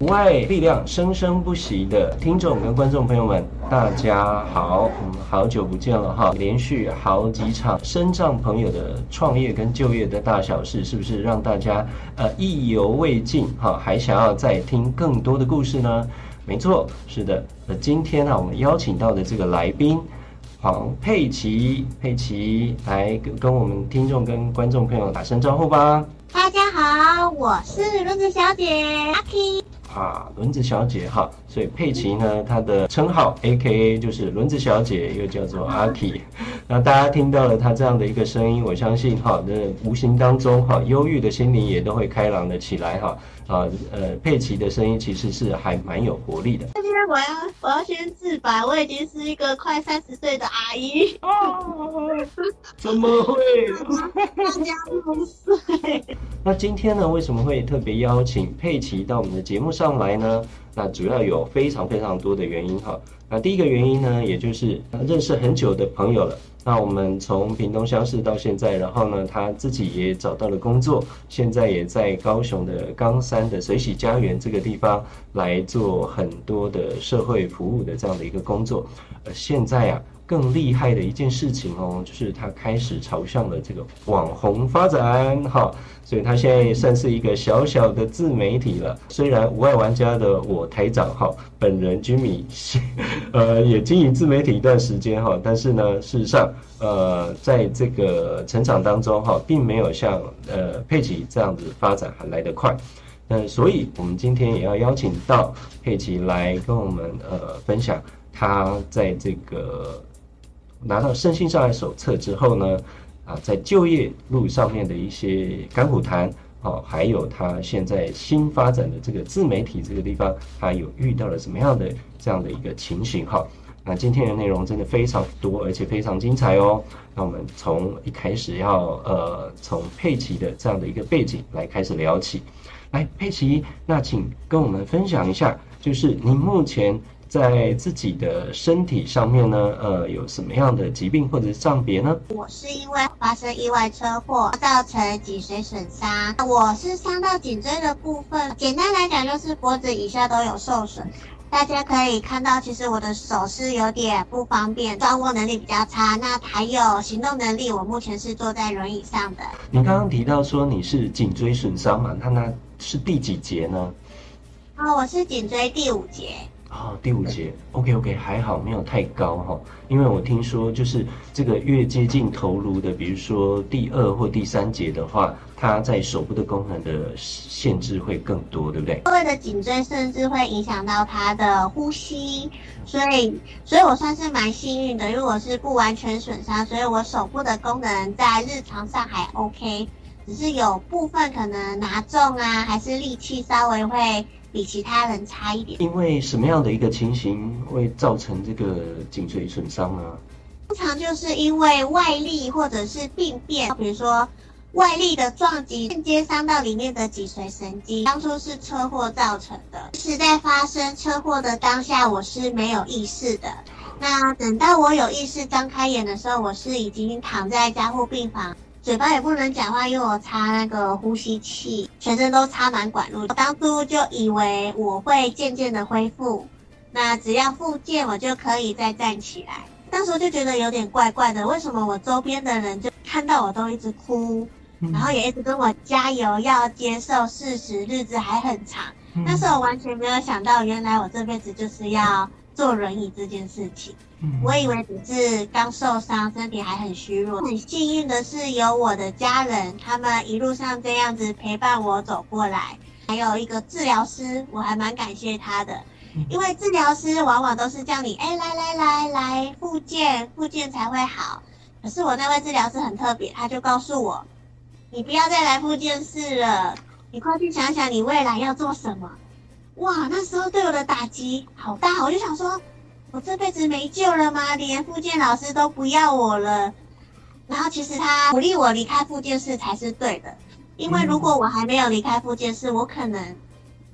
外力量生生不息的听众跟观众朋友们，大家好，嗯，好久不见了哈！连续好几场身障朋友的创业跟就业的大小事，是不是让大家呃意犹未尽哈？还想要再听更多的故事呢？没错，是的。那今天呢，我们邀请到的这个来宾黄佩琪，佩琪来跟我们听众跟观众朋友打声招呼吧。大家好，我是轮子小姐阿 K。啊，轮子小姐哈，所以佩奇呢，她的称号 AKA 就是轮子小姐，又叫做阿 K。那大家听到了她这样的一个声音，我相信哈，那无形当中哈，忧郁的心灵也都会开朗了起来哈。啊，呃，佩奇的声音其实是还蛮有活力的。今天我要我要先自白，我已经是一个快三十岁的阿姨。哦，怎么会？大家不岁。那今天呢，为什么会特别邀请佩奇到我们的节目上上来呢？那主要有非常非常多的原因哈。那第一个原因呢，也就是认识很久的朋友了。那我们从屏东相识到现在，然后呢，他自己也找到了工作，现在也在高雄的冈山的水喜家园这个地方来做很多的社会服务的这样的一个工作。呃，现在啊。更厉害的一件事情哦，就是他开始朝向了这个网红发展，哈，所以他现在也算是一个小小的自媒体了。虽然无爱玩家的我台长哈，本人 Jimmy，呃，也经营自媒体一段时间哈，但是呢，事实上，呃，在这个成长当中哈，并没有像呃佩奇这样子发展还来得快。那所以我们今天也要邀请到佩奇来跟我们呃分享他在这个。拿到身心障碍手册之后呢，啊，在就业路上面的一些甘苦谈，哦，还有他现在新发展的这个自媒体这个地方，他有遇到了什么样的这样的一个情形哈？那今天的内容真的非常多，而且非常精彩哦。那我们从一开始要呃，从佩奇的这样的一个背景来开始聊起。来，佩奇，那请跟我们分享一下，就是您目前。在自己的身体上面呢，呃，有什么样的疾病或者是障别呢？我是因为发生意外车祸造成脊髓损伤，我是伤到颈椎的部分，简单来讲就是脖子以下都有受损。大家可以看到，其实我的手是有点不方便，抓握能力比较差。那还有行动能力，我目前是坐在轮椅上的。你刚刚提到说你是颈椎损伤嘛？那那是第几节呢？哦，我是颈椎第五节。哦，第五节，OK OK，还好没有太高哈，因为我听说就是这个越接近头颅的，比如说第二或第三节的话，它在手部的功能的限制会更多，对不对？各位的颈椎甚至会影响到他的呼吸，所以，所以我算是蛮幸运的，因为我是不完全损伤，所以我手部的功能在日常上还 OK，只是有部分可能拿重啊，还是力气稍微会。比其他人差一点。因为什么样的一个情形会造成这个颈椎损伤呢？通常就是因为外力或者是病变，比如说外力的撞击间接伤到里面的脊髓神经。当初是车祸造成的，是在发生车祸的当下，我是没有意识的。那等到我有意识张开眼的时候，我是已经躺在加护病房。嘴巴也不能讲话，因为我插那个呼吸器，全身都插满管路。我当初就以为我会渐渐的恢复，那只要复健，我就可以再站起来。当时就觉得有点怪怪的，为什么我周边的人就看到我都一直哭，然后也一直跟我加油，要接受事实，日子还很长。但是我完全没有想到，原来我这辈子就是要坐轮椅这件事情。我以为只是刚受伤，身体还很虚弱。很幸运的是，有我的家人，他们一路上这样子陪伴我走过来，还有一个治疗师，我还蛮感谢他的。因为治疗师往往都是叫你，哎，来来来来，复健，复健才会好。可是我那位治疗师很特别，他就告诉我，你不要再来复健室了，你快去想想你未来要做什么。哇，那时候对我的打击好大，我就想说。我这辈子没救了吗？连复健老师都不要我了。然后其实他鼓励我离开复健室才是对的，因为如果我还没有离开复健室，我可能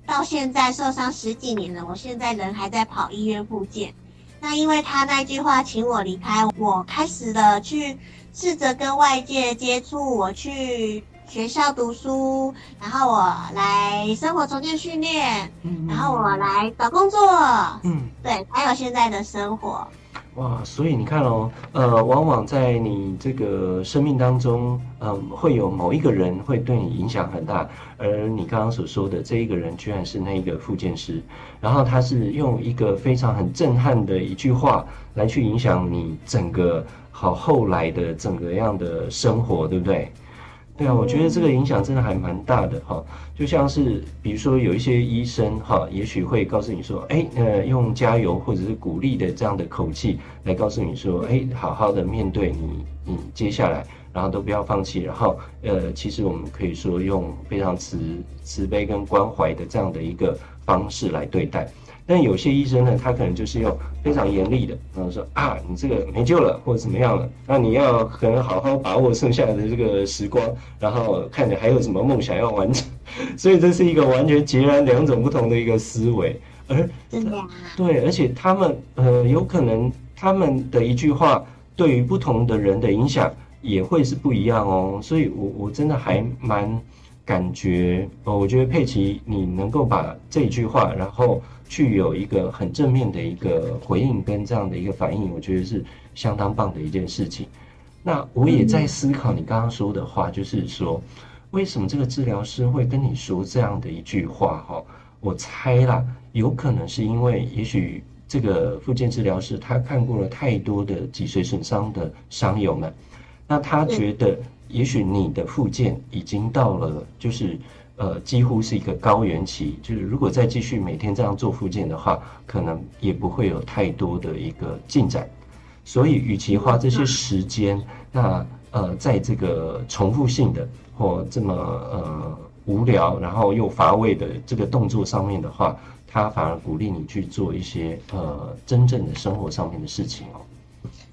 到现在受伤十几年了，我现在人还在跑医院复健。那因为他那句话请我离开，我开始了去试着跟外界接触，我去学校读书，然后我来生活重建训练，嗯，然后我来找工作，嗯，对，还有现在的生活。哇，所以你看哦，呃，往往在你这个生命当中，嗯、呃，会有某一个人会对你影响很大，而你刚刚所说的这一个人，居然是那一个复健师，然后他是用一个非常很震撼的一句话来去影响你整个好后来的整个样的生活，对不对？对啊，我觉得这个影响真的还蛮大的哈，就像是比如说有一些医生哈，也许会告诉你说，哎，呃，用加油或者是鼓励的这样的口气来告诉你说，哎，好好的面对你，你接下来，然后都不要放弃，然后呃，其实我们可以说用非常慈慈悲跟关怀的这样的一个方式来对待。但有些医生呢，他可能就是用非常严厉的，然后说啊，你这个没救了，或者怎么样了，那你要可能好好把握剩下的这个时光，然后看你还有什么梦想要完成，所以这是一个完全截然两种不同的一个思维，而对，而且他们呃，有可能他们的一句话对于不同的人的影响也会是不一样哦，所以我我真的还蛮感觉哦，我觉得佩奇你能够把这一句话，然后。去有一个很正面的一个回应跟这样的一个反应，我觉得是相当棒的一件事情。那我也在思考你刚刚说的话，就是说，为什么这个治疗师会跟你说这样的一句话？哈，我猜啦，有可能是因为，也许这个复健治疗师他看过了太多的脊髓损伤的伤友们，那他觉得，也许你的复健已经到了，就是。呃，几乎是一个高原期，就是如果再继续每天这样做复健的话，可能也不会有太多的一个进展。所以，与其花这些时间，那呃，在这个重复性的或这么呃无聊，然后又乏味的这个动作上面的话，他反而鼓励你去做一些呃真正的生活上面的事情哦。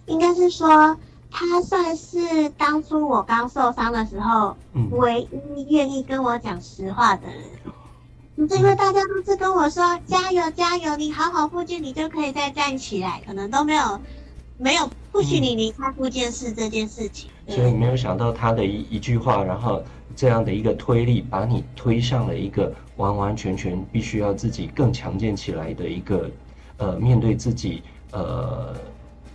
应该是说。他算是当初我刚受伤的时候，唯一愿意跟我讲实话的人。嗯，因为大家都是跟我说加油加油，你好好复健，你就可以再站起来，可能都没有没有不许你离开复健室这件事情。所以没有想到他的一一句话，然后这样的一个推力，把你推上了一个完完全全必须要自己更强健起来的一个呃面对自己呃。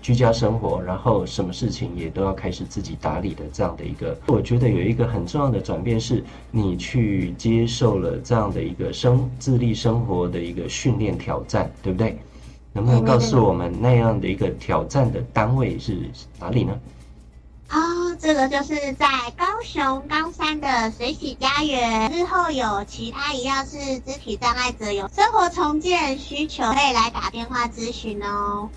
居家生活，然后什么事情也都要开始自己打理的这样的一个，我觉得有一个很重要的转变是，你去接受了这样的一个生自立生活的一个训练挑战，对不对？能不能告诉我们那样的一个挑战的单位是哪里呢？哦，这个就是在高雄冈山的水洗家园。日后有其他一样是肢体障碍者有生活重建需求，可以来打电话咨询哦。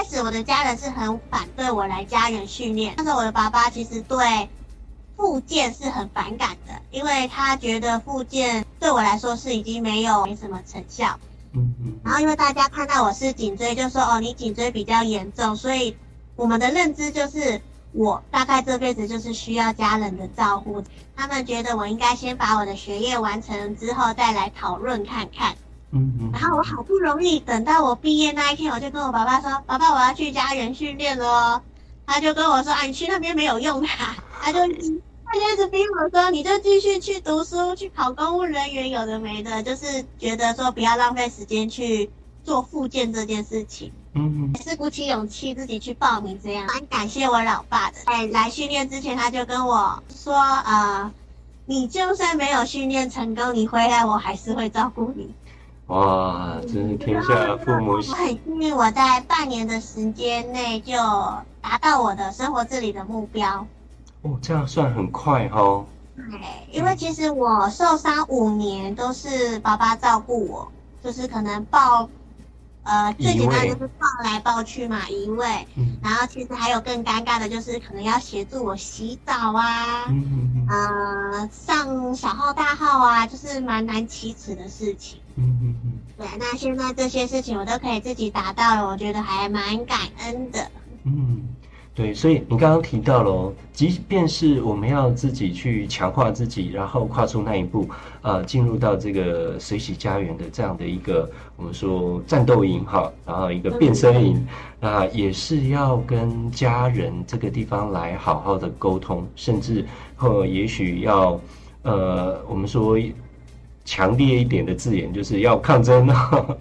开始我的家人是很反对我来家园训练，但是我的爸爸其实对复健是很反感的，因为他觉得复健对我来说是已经没有没什么成效。嗯嗯。然后因为大家看到我是颈椎，就说哦，你颈椎比较严重，所以我们的认知就是我大概这辈子就是需要家人的照顾。他们觉得我应该先把我的学业完成之后再来讨论看看。嗯嗯，然后我好不容易等到我毕业那一天，我就跟我爸爸说：“爸爸，我要去家园训练了哦。”他就跟我说：“啊，你去那边没有用的。”他就他就一直逼我说：“你就继续去读书，去考公务人员，有的没的，就是觉得说不要浪费时间去做复健这件事情。”嗯嗯，是鼓起勇气自己去报名这样。蛮感谢我老爸的，在来训练之前，他就跟我说：“呃，你就算没有训练成功，你回来我还是会照顾你。”哇，真是天下父母心。我很幸运，我在半年的时间内就达到我的生活自理的目标。哦，这样算很快哦。对，因为其实我受伤五年都是爸爸照顾我，就是可能抱，呃，最简单就是抱来抱去嘛，移位。嗯。然后其实还有更尴尬的，就是可能要协助我洗澡啊，嗯嗯嗯，呃，上小号大号啊，就是蛮难启齿的事情。嗯嗯嗯，对，那现在这些事情我都可以自己达到了，我觉得还蛮感恩的。嗯，对，所以你刚刚提到了哦，即便是我们要自己去强化自己，然后跨出那一步，呃，进入到这个水洗家园的这样的一个我们说战斗营哈，然后一个变身营，那也是要跟家人这个地方来好好的沟通，甚至或也许要呃，我们说强烈一点的字眼，就是要抗争。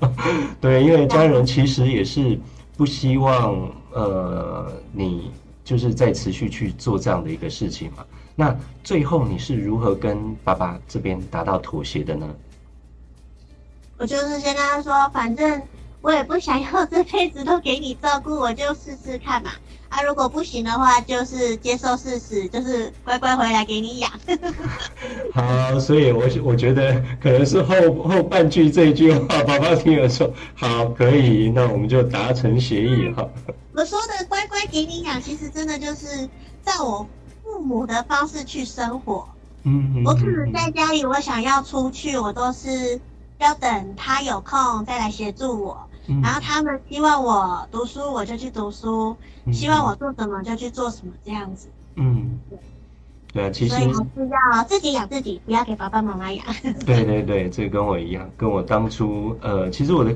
对，因为家人其实也是不希望。呃，你就是在持续去做这样的一个事情嘛？那最后你是如何跟爸爸这边达到妥协的呢？我就是先跟他说，反正我也不想要这辈子都给你照顾，我就试试看嘛。啊，如果不行的话，就是接受事实，就是乖乖回来给你养。好，所以我我觉得可能是后后半句这一句话，爸爸听了说好，可以，那我们就达成协议哈。我说的乖乖给你养，其实真的就是照我父母的方式去生活。嗯，嗯，嗯，我可能在家里，我想要出去，我都是要等他有空再来协助我。然后他们希望我读书，我就去读书；希望我做什么就去做什么，这样子。嗯，对，对啊，其实所以还是要自己养自己，不要给爸爸妈妈养。对对对，这跟我一样，跟我当初呃，其实我的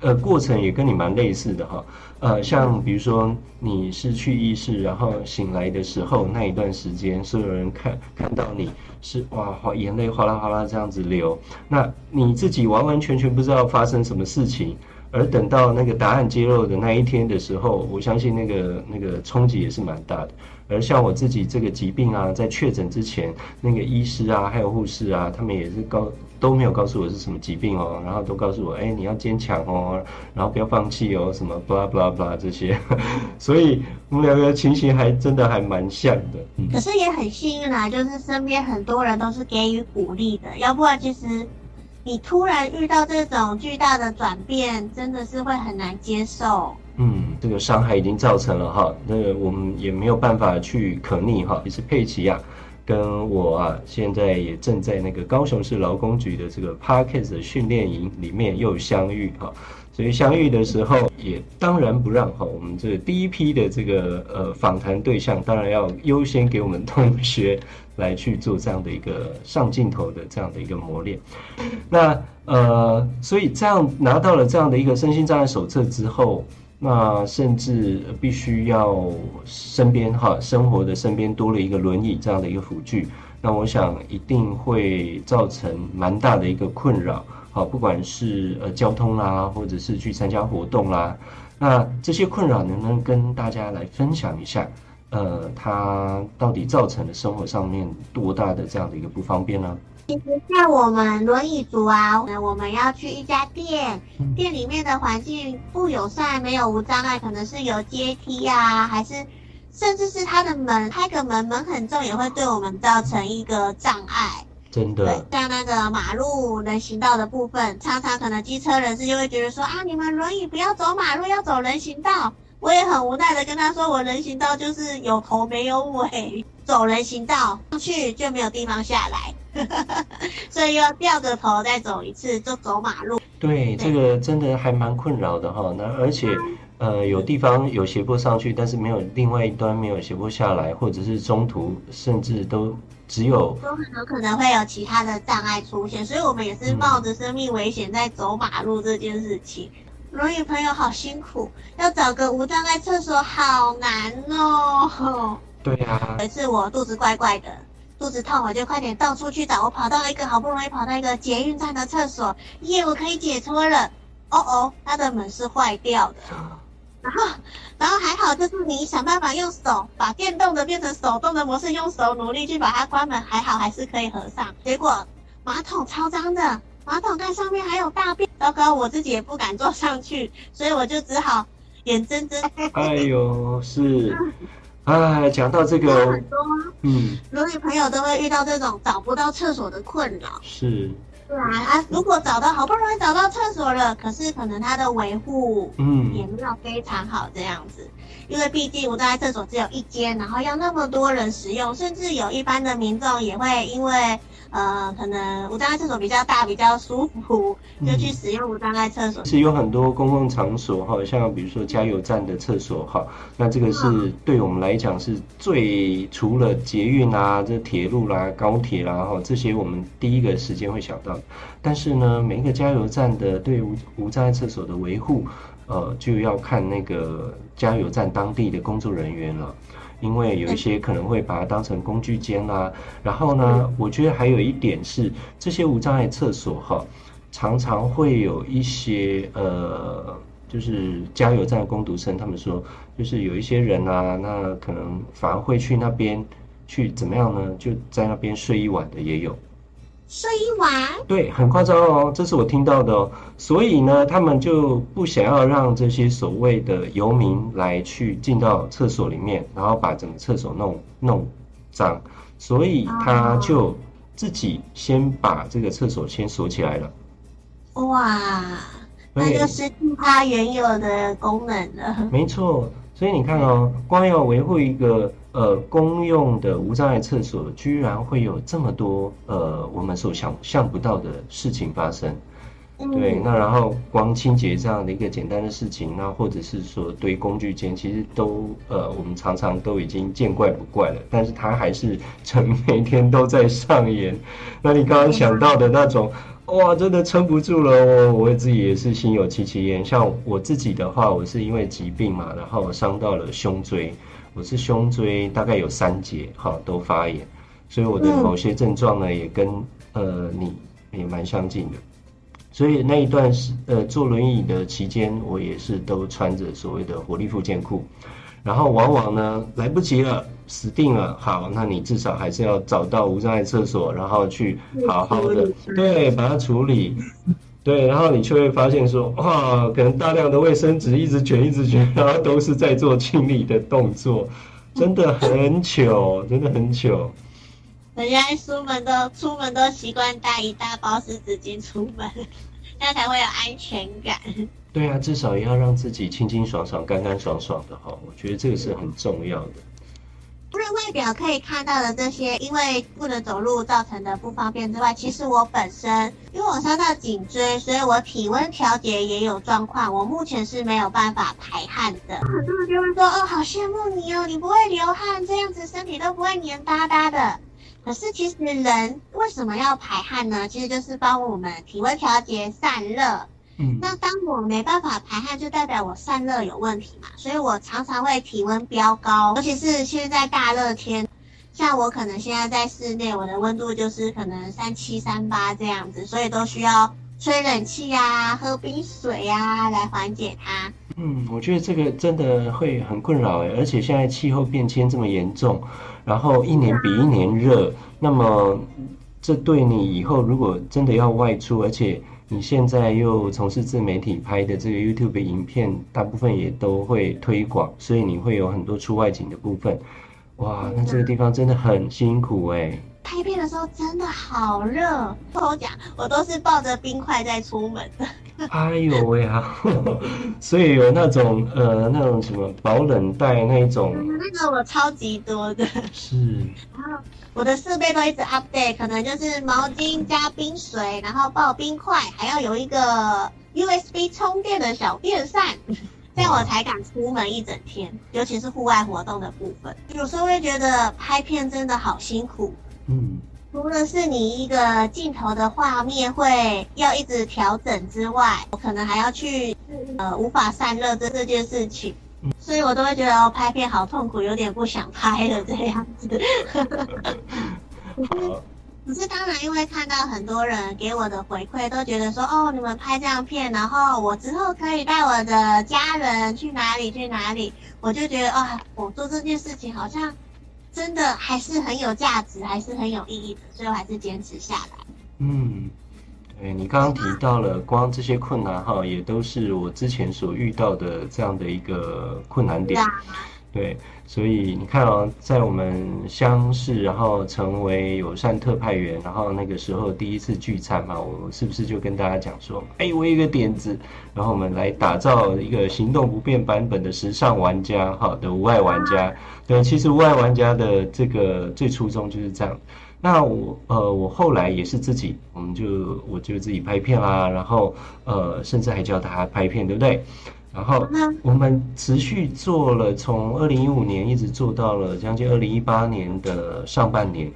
呃过程也跟你蛮类似的哈。呃，像比如说你失去意识，然后醒来的时候那一段时间，所有人看看到你是哇，眼泪哗啦哗啦这样子流，那你自己完完全全不知道发生什么事情。而等到那个答案揭露的那一天的时候，我相信那个那个冲击也是蛮大的。而像我自己这个疾病啊，在确诊之前，那个医师啊，还有护士啊，他们也是告都没有告诉我是什么疾病哦，然后都告诉我，哎，你要坚强哦，然后不要放弃哦，什么 blah blah blah 这些。所以我们两个情形还真的还蛮像的。嗯，可是也很幸运啊，就是身边很多人都是给予鼓励的，要不然其实。你突然遇到这种巨大的转变，真的是会很难接受。嗯，这个伤害已经造成了哈，那个我们也没有办法去可逆哈。也是佩奇啊，跟我啊，现在也正在那个高雄市劳工局的这个 Parkes 的训练营里面又相遇哈。所以相遇的时候，也当然不让哈，我们这第一批的这个呃访谈对象，当然要优先给我们同学。来去做这样的一个上镜头的这样的一个磨练，那呃，所以这样拿到了这样的一个身心障碍手册之后，那甚至必须要身边哈生活的身边多了一个轮椅这样的一个辅具，那我想一定会造成蛮大的一个困扰，好，不管是呃交通啦，或者是去参加活动啦，那这些困扰能不能跟大家来分享一下？呃，它到底造成了生活上面多大的这样的一个不方便呢？其实像我们轮椅族啊，我们要去一家店，店里面的环境不友善，没有无障碍，可能是有阶梯啊，还是甚至是它的门开个门门很重，也会对我们造成一个障碍。真的，像那个马路人行道的部分，常常可能机车人士就会觉得说啊，你们轮椅不要走马路，要走人行道。我也很无奈的跟他说，我人行道就是有头没有尾，走人行道上去就没有地方下来，所以要掉个头再走一次，就走马路。对，对这个真的还蛮困扰的哈。那而且，呃，有地方有斜坡上去，但是没有另外一端没有斜坡下来，或者是中途甚至都只有都很有可能会有其他的障碍出现，所以我们也是冒着生命危险在走马路这件事情。轮椅朋友好辛苦，要找个无障碍厕所好难哦。对啊，有一次我肚子怪怪的，肚子痛，我就快点到处去找。我跑到一个好不容易跑到一个捷运站的厕所，耶，我可以解脱了。哦哦，它的门是坏掉的。然后，然后还好，就是你想办法用手把电动的变成手动的模式，用手努力去把它关门，还好还是可以合上。结果马桶超脏的。马桶盖上面还有大便，糟糕，我自己也不敢坐上去，所以我就只好眼睁睁。哎呦，是，哎，讲到这个，很多，嗯，轮椅朋友都会遇到这种找不到厕所的困扰。是，对啊，啊，如果找到，好不容易找到厕所了，可是可能它的维护，嗯，也没有非常好这样子，因为毕竟无障碍厕所只有一间，然后要那么多人使用，甚至有一般的民众也会因为。呃，可能无障碍厕所比较大，比较舒服，就去使用无障碍厕所。是有很多公共场所哈，像比如说加油站的厕所哈，那这个是对我们来讲是最除了捷运啊、这铁路啦、高铁啦哈这些，我们第一个时间会想到。但是呢，每一个加油站的对无无障碍厕所的维护，呃，就要看那个加油站当地的工作人员了。因为有一些可能会把它当成工具间啦，然后呢，我觉得还有一点是，这些无障碍厕所哈，常常会有一些呃，就是加油站的工读生，他们说，就是有一些人啊，那可能反而会去那边去怎么样呢？就在那边睡一晚的也有。睡一晚，对，很夸张哦，这是我听到的哦。所以呢，他们就不想要让这些所谓的游民来去进到厕所里面，然后把整个厕所弄弄脏，所以他就自己先把这个厕所先锁起来了。哇，那就失去它原有的功能了。没错，所以你看哦，光要维护一个。呃，公用的无障碍厕所居然会有这么多呃，我们所想象不到的事情发生。对，那然后光清洁这样的一个简单的事情，那或者是说堆工具间，其实都呃，我们常常都已经见怪不怪了。但是它还是成每天都在上演。那你刚刚想到的那种，哇，真的撑不住了哦！我自己也是心有戚戚焉。像我自己的话，我是因为疾病嘛，然后伤到了胸椎。我是胸椎大概有三节，哈，都发炎，所以我的某些症状呢，也跟呃你也蛮相近的。所以那一段时呃坐轮椅的期间，我也是都穿着所谓的活力复健裤，然后往往呢来不及了，死定了。好，那你至少还是要找到无障碍厕所，然后去好好的对把它处理。对，然后你就会发现说，哇，可能大量的卫生纸一直卷一直卷，然后都是在做清理的动作，真的很糗，真的很糗。人家出门都出门都习惯带一大包湿纸巾出门，这样才会有安全感。对啊，至少也要让自己清清爽爽、干干爽爽的哈，我觉得这个是很重要的。除了外表可以看到的这些，因为不能走路造成的不方便之外，其实我本身因为我伤到颈椎，所以我体温调节也有状况。我目前是没有办法排汗的。很多人就会说：“哦，好羡慕你哦，你不会流汗，这样子身体都不会黏哒哒的。”可是其实人为什么要排汗呢？其实就是帮我们体温调节散热。嗯，那当我没办法排汗，就代表我散热有问题嘛，所以我常常会体温飙高，尤其是现在大热天，像我可能现在在室内，我的温度就是可能三七三八这样子，所以都需要吹冷气呀、喝冰水呀来缓解它。嗯，我觉得这个真的会很困扰诶，而且现在气候变迁这么严重，然后一年比一年热，那么这对你以后如果真的要外出，而且你现在又从事自媒体拍的这个 YouTube 影片，大部分也都会推广，所以你会有很多出外景的部分。哇，那这个地方真的很辛苦哎！拍片的时候真的好热，跟我讲，我都是抱着冰块在出门的。哎呦喂啊！所以有那种呃那种什么保冷袋那种，那个我超级多的。是。然后我的设备都一直 update，可能就是毛巾加冰水，然后抱冰块，还要有一个 USB 充电的小电扇，这样我才敢出门一整天，尤其是户外活动的部分。有时候会觉得拍片真的好辛苦。嗯。除了是你一个镜头的画面会要一直调整之外，我可能还要去呃无法散热这这件事情，所以我都会觉得哦拍片好痛苦，有点不想拍了这样子。只是当然，因为看到很多人给我的回馈，都觉得说哦你们拍这样片，然后我之后可以带我的家人去哪里去哪里，我就觉得啊、哦、我做这件事情好像。真的还是很有价值，还是很有意义的，所以我还是坚持下来。嗯，对，你刚刚提到了，光这些困难哈，也都是我之前所遇到的这样的一个困难点。对，所以你看哦，在我们相识，然后成为友善特派员，然后那个时候第一次聚餐嘛，我是不是就跟大家讲说，哎，我有一个点子，然后我们来打造一个行动不便版本的时尚玩家，哈的无碍玩家。对，其实无碍玩家的这个最初衷就是这样。那我呃，我后来也是自己，我们就我就自己拍片啦，然后呃，甚至还教大家拍片，对不对？然后我们持续做了，从二零一五年一直做到了将近二零一八年的上半年。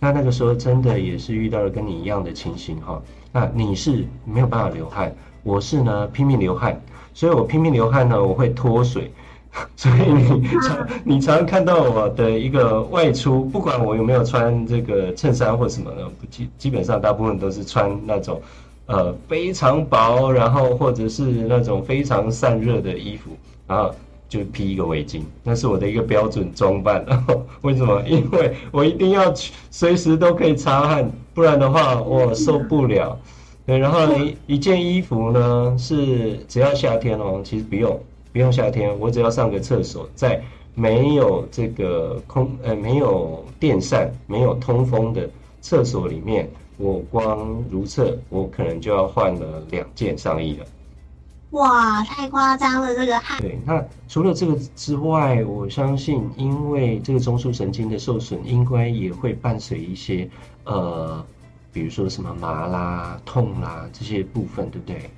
那那个时候真的也是遇到了跟你一样的情形哈。那你是没有办法流汗，我是呢拼命流汗，所以我拼命流汗呢，我会脱水。所以你 常你常常看到我的一个外出，不管我有没有穿这个衬衫或什么的，基基本上大部分都是穿那种呃非常薄，然后或者是那种非常散热的衣服，然后就披一个围巾，那是我的一个标准装扮。为什么？因为我一定要随时都可以擦汗，不然的话我受不了。对，然后一一件衣服呢是只要夏天哦，其实不用。不用夏天，我只要上个厕所，在没有这个空呃没有电扇、没有通风的厕所里面，我光如厕，我可能就要换了两件上衣了。哇，太夸张了，这个汗。对，那除了这个之外，我相信因为这个中枢神经的受损，应该也会伴随一些呃，比如说什么麻啦、痛啦这些部分，对不对？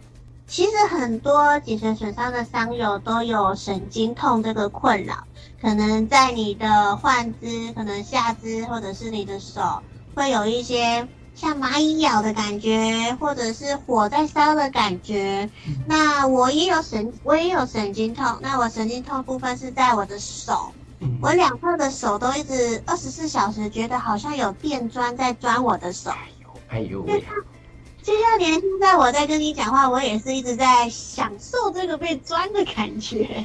其实很多脊髓损伤的伤友都有神经痛这个困扰，可能在你的患肢，可能下肢或者是你的手，会有一些像蚂蚁咬的感觉，或者是火在烧的感觉。那我也有神，我也有神经痛。那我神经痛部分是在我的手，我两侧的手都一直二十四小时觉得好像有电钻在钻我的手。哎呦，哎呦喂！就像连现在我在跟你讲话，我也是一直在享受这个被钻的感觉。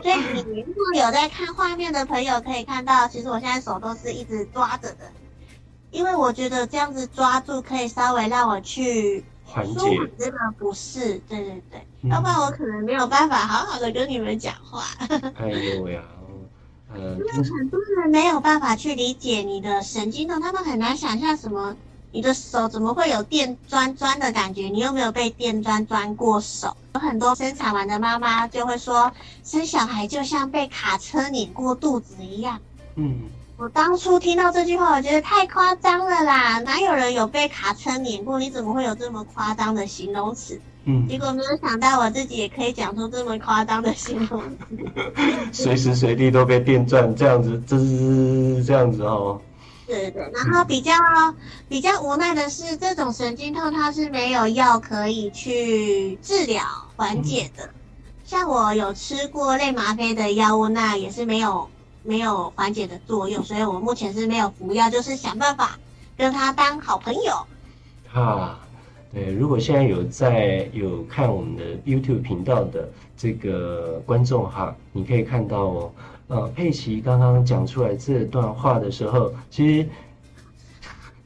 所以你如果有在看画面的朋友可以看到，其实我现在手都是一直抓着的，因为我觉得这样子抓住可以稍微让我去缓解这个不适。对对对，嗯、要不然我可能没有办法好好的跟你们讲话。哎呦呀，呃，因为很多人没有办法去理解你的神经痛，他们很难想象什么。你的手怎么会有电钻钻的感觉？你有没有被电钻钻过手？有很多生产完的妈妈就会说，生小孩就像被卡车碾过肚子一样。嗯，我当初听到这句话，我觉得太夸张了啦！哪有人有被卡车碾过？你怎么会有这么夸张的形容词？嗯，结果没有想到我自己也可以讲出这么夸张的形容词，随时随地都被电钻，这样子，滋，这样子哦。对对，然后比较比较无奈的是，这种神经痛它是没有药可以去治疗缓解的。像我有吃过类吗啡的药物，那也是没有没有缓解的作用，所以我目前是没有服药，就是想办法跟他当好朋友。哈，对，如果现在有在有看我们的 YouTube 频道的这个观众哈，你可以看到哦。呃，佩奇刚刚讲出来这段话的时候，其实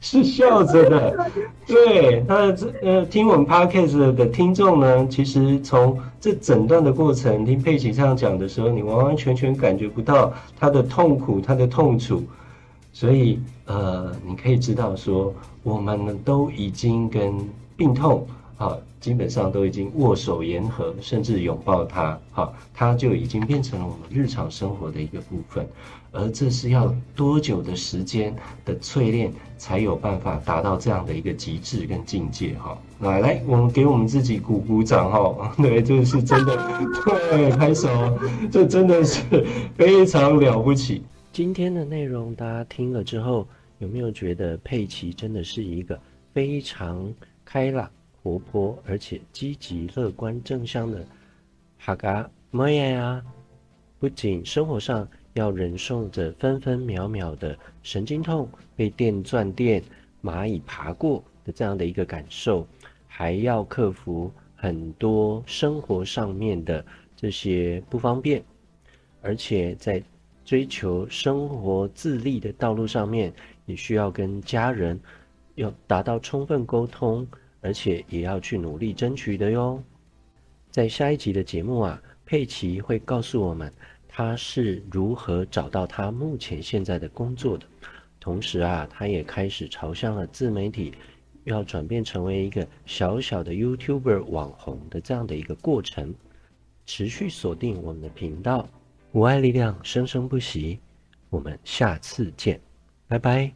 是笑着的。对，他这呃，听我们 Podcast 的听众呢，其实从这整段的过程听佩奇这样讲的时候，你完完全全感觉不到他的痛苦，他的痛楚。所以呃，你可以知道说，我们呢都已经跟病痛。好，基本上都已经握手言和，甚至拥抱它，好，它就已经变成了我们日常生活的一个部分。而这是要多久的时间的淬炼，才有办法达到这样的一个极致跟境界？哈，来来，我们给我们自己鼓鼓掌，哈，对，这是真的，对，拍手，这真的是非常了不起。今天的内容大家听了之后，有没有觉得佩奇真的是一个非常开朗？活泼而且积极乐观正向的哈嘎莫耶啊！不仅生活上要忍受着分分秒秒的神经痛、被电钻电、蚂蚁爬过的这样的一个感受，还要克服很多生活上面的这些不方便，而且在追求生活自立的道路上面，也需要跟家人要达到充分沟通。而且也要去努力争取的哟。在下一集的节目啊，佩奇会告诉我们他是如何找到他目前现在的工作的。同时啊，他也开始朝向了自媒体，要转变成为一个小小的 YouTuber 网红的这样的一个过程。持续锁定我们的频道，无爱力量生生不息。我们下次见，拜拜。